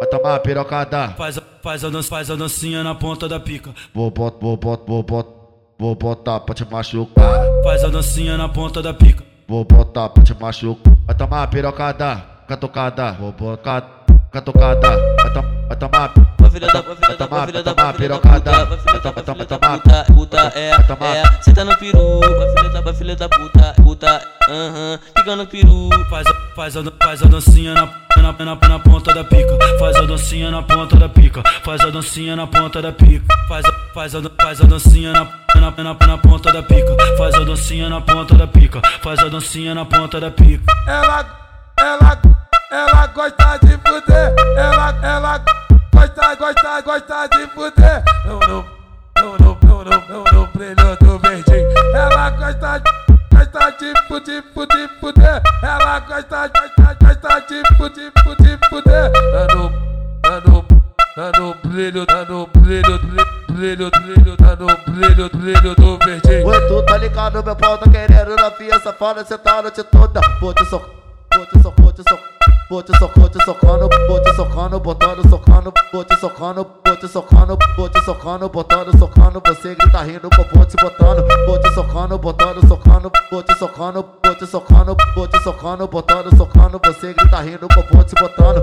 vai tomar uma pirocada. Faz, a- faz, a, dan- faz a dancinha na ponta da pica. Vou botar, vou botar, vou botar, vou botar pra te machucar. Faz a dancinha na ponta da pica. Vou botar pra te machucar. Vai tomar uma pirocada, catucada. Vou botar catucada. Vai, to vai tomar. Vai filha da, vai filha vai da, tomar, vai filha vai da, tomar vai filha da pirocada. puta, vai filha Vai da, tomar, vai filha da tomar, puta, puta, é, vai tomar. é, senta no peru, vai filha da, vai filha da puta, puta, aham, fica no peru. Faz, a- faz, a, faz a dancinha na, na, na, na ponta da pica. Faz a dancinha na ponta da pica. Faz a dancinha na ponta da pica. Faz a, faz a, faz a dancinha na, na, na, na ponta da pica. Faz a dancinha na ponta da pica. Faz a dancinha na ponta da pica. Ela, ela, ela gosta de fuder. Ela, ela gosta, gosta, gosta de fuder. Não, não, não, não, não, não, não, não, brilho do verdinho. Ela gosta, gosta de fuder, fuder, fuder. Ela gosta, gosta, de fuder, fuder, fuder. Tá no, tá no, tá no brilho, tá no brilho, brilho, brilho, tá no brilho, brilho do verdinho. Oi, tu tá ligado, meu pau tá querendo na fia safada, cê tá noite toda. Vou te socar, vou te socar, vou te socar. Vou te socando, te socando, vou te socando, botando, socando, vou te socando, vou te socando, vou te socando, botando, socando, você grita rindo, vou te botando, vou te socando, botando, socando, vou te socando, vou te socando, vou te socando, botando, socando, você grita rindo, vou te botando.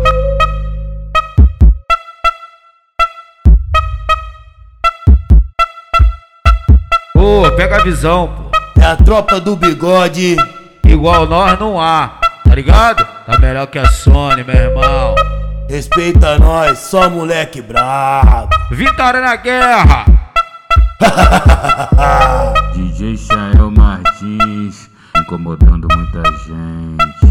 Pô, pega a visão, pô. É a tropa do bigode. Igual nós não há, tá ligado? Tá melhor que a Sony, meu irmão. Respeita nós, só moleque brabo. Vitória na guerra! DJ Chael Martins, incomodando muita gente.